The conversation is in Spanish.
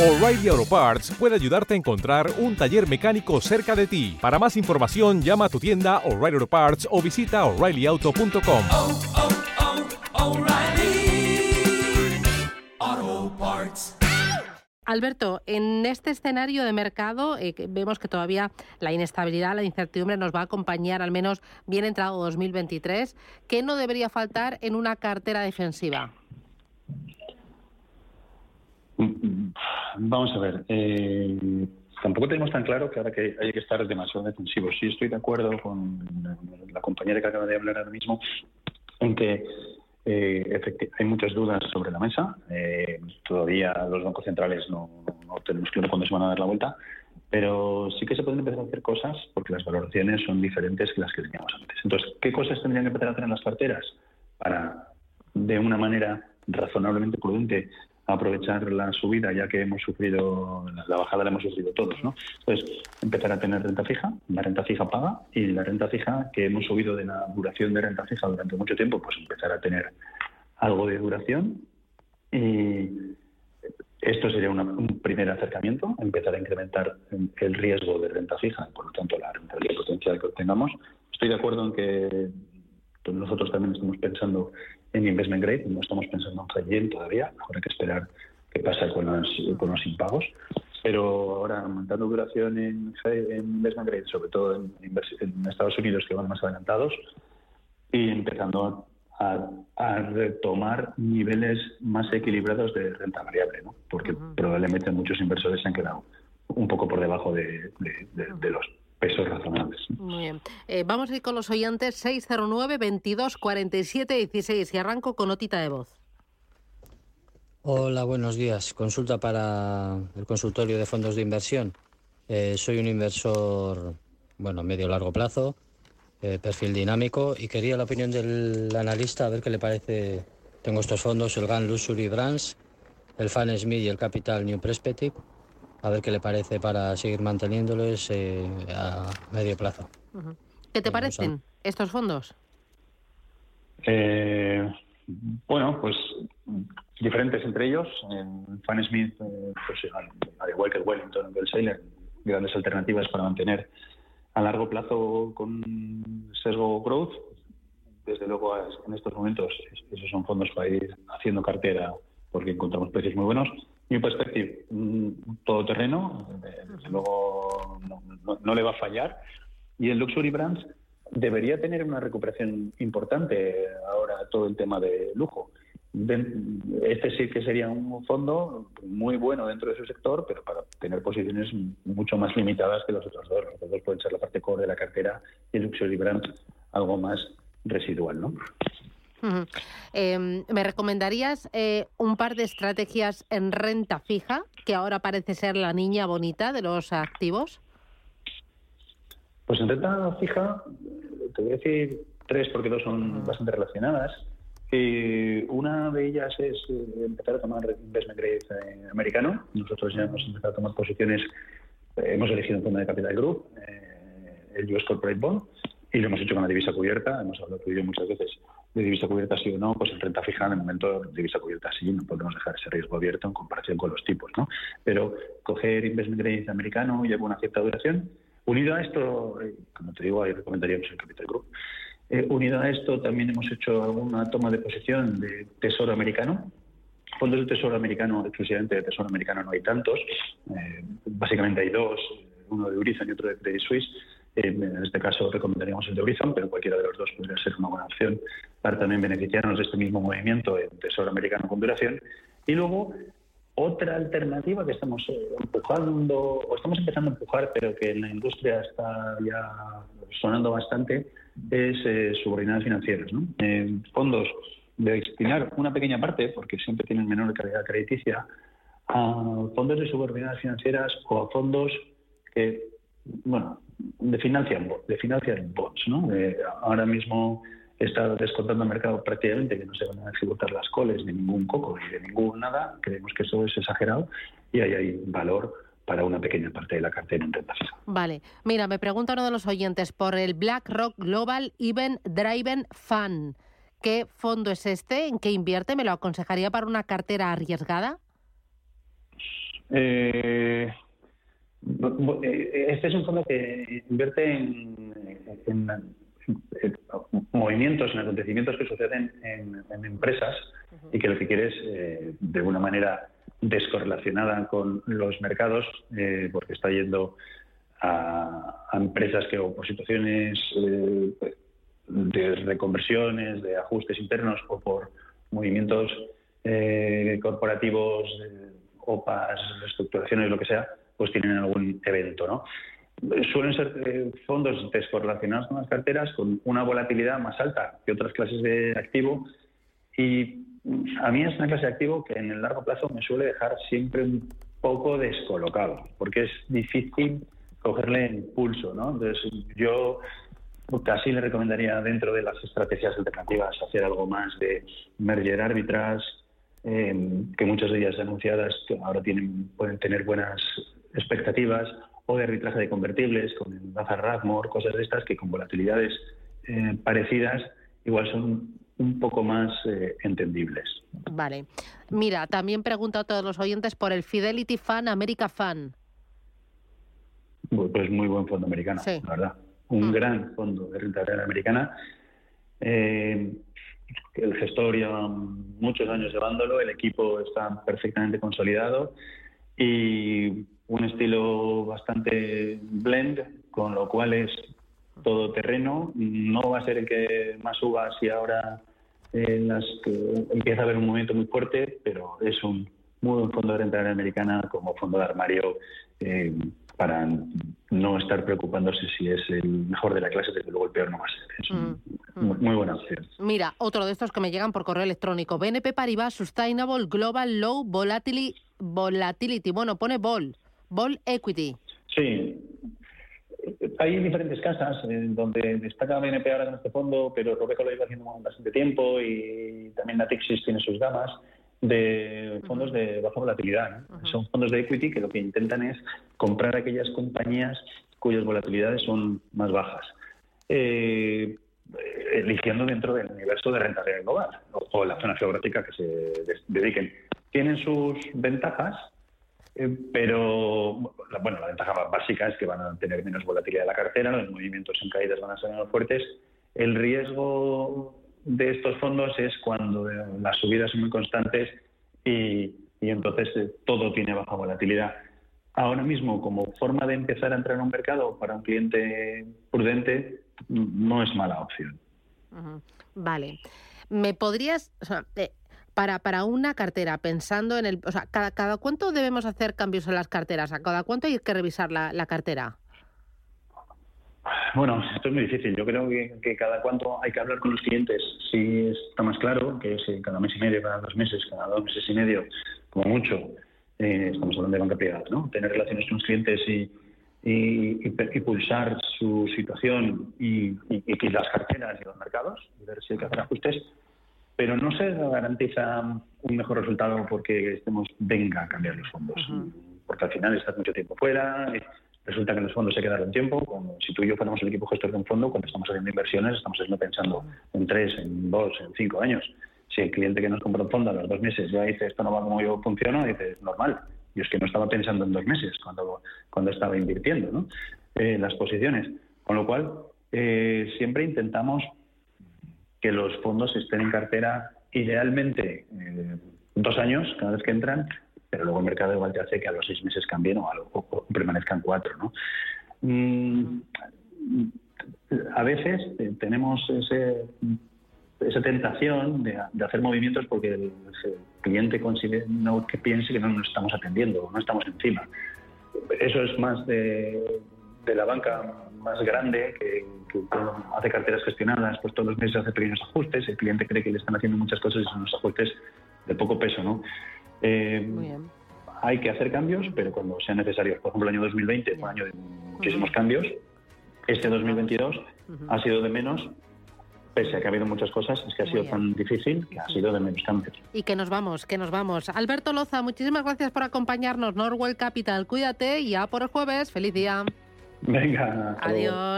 O'Reilly Auto Parts puede ayudarte a encontrar un taller mecánico cerca de ti. Para más información, llama a tu tienda O'Reilly Auto Parts o visita oreillyauto.com. oh, oh, O'Reilly Auto Parts. Alberto, en este escenario de mercado eh, vemos que todavía la inestabilidad, la incertidumbre nos va a acompañar al menos bien entrado 2023. ¿Qué no debería faltar en una cartera defensiva? Vamos a ver. eh, tampoco tenemos tan claro que ahora que hay que estar demasiado defensivos. Sí estoy de acuerdo con la compañera que acaba de hablar ahora mismo en que eh, hay muchas dudas sobre la mesa. Eh, todavía los bancos centrales no, no tenemos claro cuándo se van a dar la vuelta, pero sí que se pueden empezar a hacer cosas porque las valoraciones son diferentes que las que teníamos antes. Entonces, ¿qué cosas tendrían que empezar a hacer en las carteras para, de una manera razonablemente prudente, aprovechar la subida, ya que hemos sufrido, la- bajada la hemos sufrido todos, ¿no? Entonces, empezar a tener renta fija, la renta fija paga, y la renta fija que hemos subido de la duración de renta fija durante mucho tiempo, pues empezar a tener algo de duración. Y esto sería una- un primer acercamiento, empezar a incrementar el riesgo de renta fija, por lo tanto la rentabilidad potencial que obtengamos. Estoy de acuerdo en que nosotros también estamos pensando en investment grade, no estamos pensando en yield todavía, habrá que esperar qué pasa con los, con los impagos. Pero ahora, aumentando duración en, en investment grade, sobre todo en, en Estados Unidos, que van más adelantados, y empezando a, a retomar niveles más equilibrados de renta variable, ¿no? porque probablemente muchos inversores se han quedado un poco por debajo de, de- de- de los pesos razonables. Muy bien. Eh, vamos a ir con los oyentes 609 22 47 16 y arranco con notita de voz. Hola, buenos días. Consulta para el consultorio de fondos de inversión. Eh, soy un inversor, bueno, medio largo plazo, eh, perfil dinámico y quería la opinión del analista a ver qué le parece. Tengo estos fondos, el GAN Luxury Brands, el Fan Smith y el Capital New Perspective. A ver qué le parece para seguir manteniéndolos eh, a medio plazo. ¿Qué te parecen estos fondos? Eh, bueno, pues diferentes entre ellos. En Fan Smith, eh, pues, al, al igual que el Wellington el Sailor, grandes alternativas para mantener a largo plazo con sesgo growth. Desde luego, en estos momentos, esos son fondos para ir haciendo cartera porque encontramos precios muy buenos. New Perspective, mm, todoterreno, desde luego no, no- no le va a fallar. Y el Luxury Brands debería tener una recuperación importante ahora todo el tema de lujo. Este sí que sería un fondo muy bueno dentro de su sector, pero para tener posiciones mucho más limitadas que los otros dos. Los otros dos pueden ser la parte core de la cartera y el Luxury Brands algo más residual, ¿no? Eh, ¿Me recomendarías eh, un par de estrategias en renta fija, que ahora parece ser la niña bonita de los activos? Pues en renta fija, te voy a decir tres porque dos son bastante relacionadas. Eh, una de ellas es eh, empezar a tomar investment grade eh, americano. Nosotros ya hemos empezado a tomar posiciones, eh, hemos elegido un fondo de Capital Group, eh, el US Corporate Bond, y lo hemos hecho con la divisa cubierta. Hemos hablado tú y yo muchas veces de divisa cubierta sí o no, pues en renta fija de momento divisa cubierta sí, no podemos dejar ese riesgo abierto en comparación con los tipos, ¿no? Pero coger investment grade americano lleva una cierta duración. Unido a esto, eh, como te digo, ahí recomendaríamos el Capital Group. Eh, unido a esto, también hemos hecho alguna toma de posición de tesoro americano. Fondos de tesoro americano, exclusivamente de tesoro americano, no hay tantos. Eh, básicamente hay dos, uno de Horizon y otro de Credit Suisse. Eh, en este caso recomendaríamos el de Horizon, pero cualquiera de los dos podría ser una buena opción para también beneficiarnos de este mismo movimiento en tesoro americano con duración. Y luego, otra alternativa que estamos eh, empujando, o estamos empezando a empujar, pero que en la industria está ya sonando bastante, es eh, subordinadas financieras. ¿no? Eh, fondos de destinar una pequeña parte, porque siempre tienen menor calidad crediticia, a fondos de subordinadas financieras o a fondos que, bueno, de financian, de financian bonds. ¿no? Eh, ahora mismo está descontando el mercado prácticamente que no se van a ejecutar las coles de ningún coco ni de ningún nada. Creemos que eso es exagerado y ahí hay valor para una pequeña parte de la cartera en renta fija. Vale. Mira, me pregunta uno de los oyentes por el BlackRock Global Event Driven Fund. ¿Qué fondo es este? ¿En qué invierte? ¿Me lo aconsejaría para una cartera arriesgada? Eh, eh, este es un fondo que invierte en- en movimientos, en acontecimientos que suceden en, empresas y que lo que quiere es, eh, de una manera descorrelacionada con los mercados, eh, porque está yendo a, empresas que o por situaciones eh, de reconversiones, de ajustes internos o por movimientos eh, corporativos, eh, OPAs, reestructuraciones, lo que sea, pues tienen algún evento, ¿no? Suelen ser eh, fondos descorrelacionados con las carteras con una volatilidad más alta que otras clases de activo y a mí es una clase de activo que en el largo plazo me suele dejar siempre un poco descolocado, porque es difícil cogerle el pulso, ¿no? Entonces yo casi le recomendaría dentro de las estrategias alternativas hacer algo más de merger arbitrage, eh, que muchas de ellas anunciadas ahora tienen, pueden tener buenas expectativas, o de arbitraje de convertibles con el Lazar Rathmore, cosas de estas que con volatilidades eh, parecidas igual son un poco más eh, entendibles. Vale. Mira, también pregunta a todos los oyentes por el Fidelity Fan America Fan. Pues muy buen fondo americano, Sí. la verdad. Un Mm. gran fondo de renta variable americana. Eh, el gestor lleva muchos años llevándolo, el equipo está perfectamente consolidado y un estilo bastante blend, con lo cual es todo terreno. No va a ser el que más suba si ahora eh, las que empieza a haber un movimiento muy fuerte, pero es un muy buen fondo de renta variable americana como fondo de armario eh, para no estar preocupándose si es el mejor de la clase, desde luego el peor no va a ser. Es Mm, muy, muy buena opción. Mira, otro de estos que me llegan por correo electrónico. BNP Paribas Sustainable Global Low Volatility. Volatility. Bueno, pone Vol. Vol Equity. Sí. Hay diferentes casas en donde destaca BNP ahora con este fondo, pero Robeco lo lleva haciendo bastante tiempo y también Natixis tiene sus gamas de fondos de baja volatilidad. ¿no? Son fondos de equity que lo que intentan es comprar aquellas compañías cuyas volatilidades son más bajas. Eh, eligiendo dentro del universo de renta variable global o, o la zona geográfica que se dediquen. Tienen sus ventajas, eh, pero la- bueno, la ventaja básica es que van a tener menos volatilidad de la cartera, los movimientos en caídas van a ser menos fuertes. El riesgo de estos fondos es cuando eh, las subidas son muy constantes y, y entonces eh, todo tiene baja volatilidad. Ahora mismo, como forma de empezar a entrar en un mercado para un cliente prudente, n- no es mala opción. Vale. ¿Me podrías, o sea, para, para una cartera, pensando en el, o sea, cada, cada cuánto debemos hacer cambios en las carteras? ¿A cada cuánto hay que revisar la, la cartera? Bueno, esto es muy difícil. Yo creo que, cada cuanto hay que hablar con los clientes. Sí está más claro que eh, cada mes y medio, cada dos meses, cada dos meses y medio, como mucho. eh, estamos hablando de banca privada, ¿no? Tener relaciones con los clientes y, y, y y pulsar su situación y- y las carteras y los mercados y ver si hay que hacer ajustes. Pero no se garantiza un mejor resultado porque estemos, venga a cambiar los fondos. Porque al final estás mucho tiempo fuera, eh, resulta que los fondos se quedaron tiempo. Cuando, si tú y yo fuéramos el equipo gestor de un fondo, cuando estamos haciendo inversiones, estamos haciendo pensando en tres, en dos, en cinco años. Si el cliente que nos compra un fondo a los dos meses ya dice esto no va como yo funciono, dice normal. Yo es que no estaba pensando en dos meses cuando, cuando estaba invirtiendo ¿no? Eh, las posiciones. Con lo cual, eh, siempre intentamos que los fondos estén en cartera idealmente eh, dos años cada vez que entran, pero luego el mercado igual te hace que a los seis meses cambien o, algo, o- o permanezcan cuatro. ¿no? Mm, a veces tenemos ese, esa tentación de, hacer movimientos porque el, cliente considera no que piense que no nos estamos atendiendo, no estamos encima. Eso es más de, de la banca más grande que, que hace carteras gestionadas, pues todos los meses hace pequeños ajustes, el cliente cree que le están haciendo muchas cosas y son unos ajustes de poco peso, ¿no? Eh, Muy bien. hay que hacer cambios, pero cuando sean necesarios. Por ejemplo, el año 2020 fue un año de muchísimos cambios. Este 2022 ha sido de menos, pese a que ha habido muchas cosas, es que ha sido tan difícil que ha sido de menos cambios. Y que nos vamos, que nos vamos. Alberto Loza, muchísimas gracias por acompañarnos. Norwell Capital, cuídate y ya por el jueves. Feliz día. Venga. Adiós.